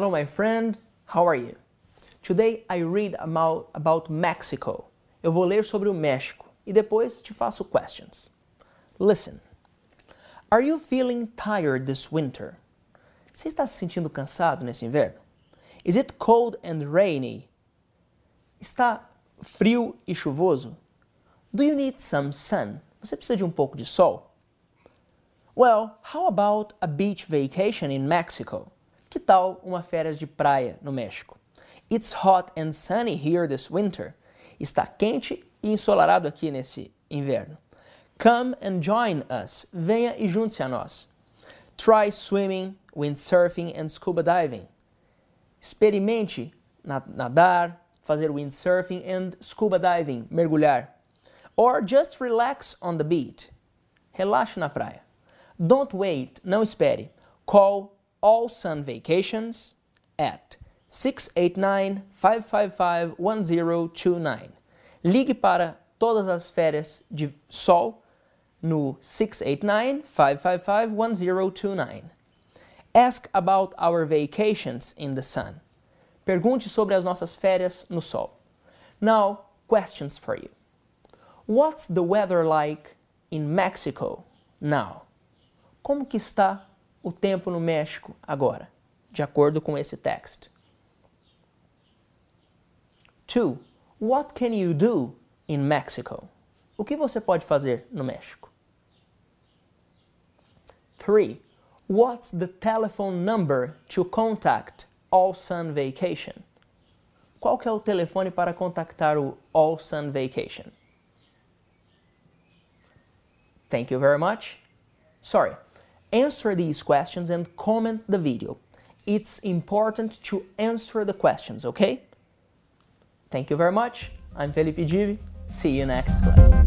my friend. How are you? Today I read about, about Mexico. Eu vou ler sobre o México e depois te faço questions. Listen. Are you feeling tired this winter? Você está se sentindo cansado nesse inverno? Is it cold and rainy? Está frio e chuvoso? Do you need some sun? Você precisa de um pouco de sol? Well, how about a beach vacation in Mexico? Que tal uma férias de praia no México? It's hot and sunny here this winter. Está quente e ensolarado aqui nesse inverno. Come and join us. Venha e junte-se a nós. Try swimming, windsurfing and scuba diving. Experimente nadar, fazer windsurfing and scuba diving, mergulhar. Or just relax on the beach. Relaxe na praia. Don't wait, não espere. Call All Sun Vacations at 689-555-1029. Ligue para todas as férias de sol no 689-555-1029. Ask about our vacations in the sun. Pergunte sobre as nossas férias no sol. Now, questions for you. What's the weather like in Mexico now? Como que está o tempo no México agora, de acordo com esse text? 2. What can you do in Mexico? O que você pode fazer no México? 3. What's the telephone number to contact All Sun Vacation? Qual que é o telefone para contactar o All Sun Vacation? Thank you very much. Sorry. Answer these questions and comment the video. It's important to answer the questions, okay? Thank you very much. I'm Felipe Divi. See you next class.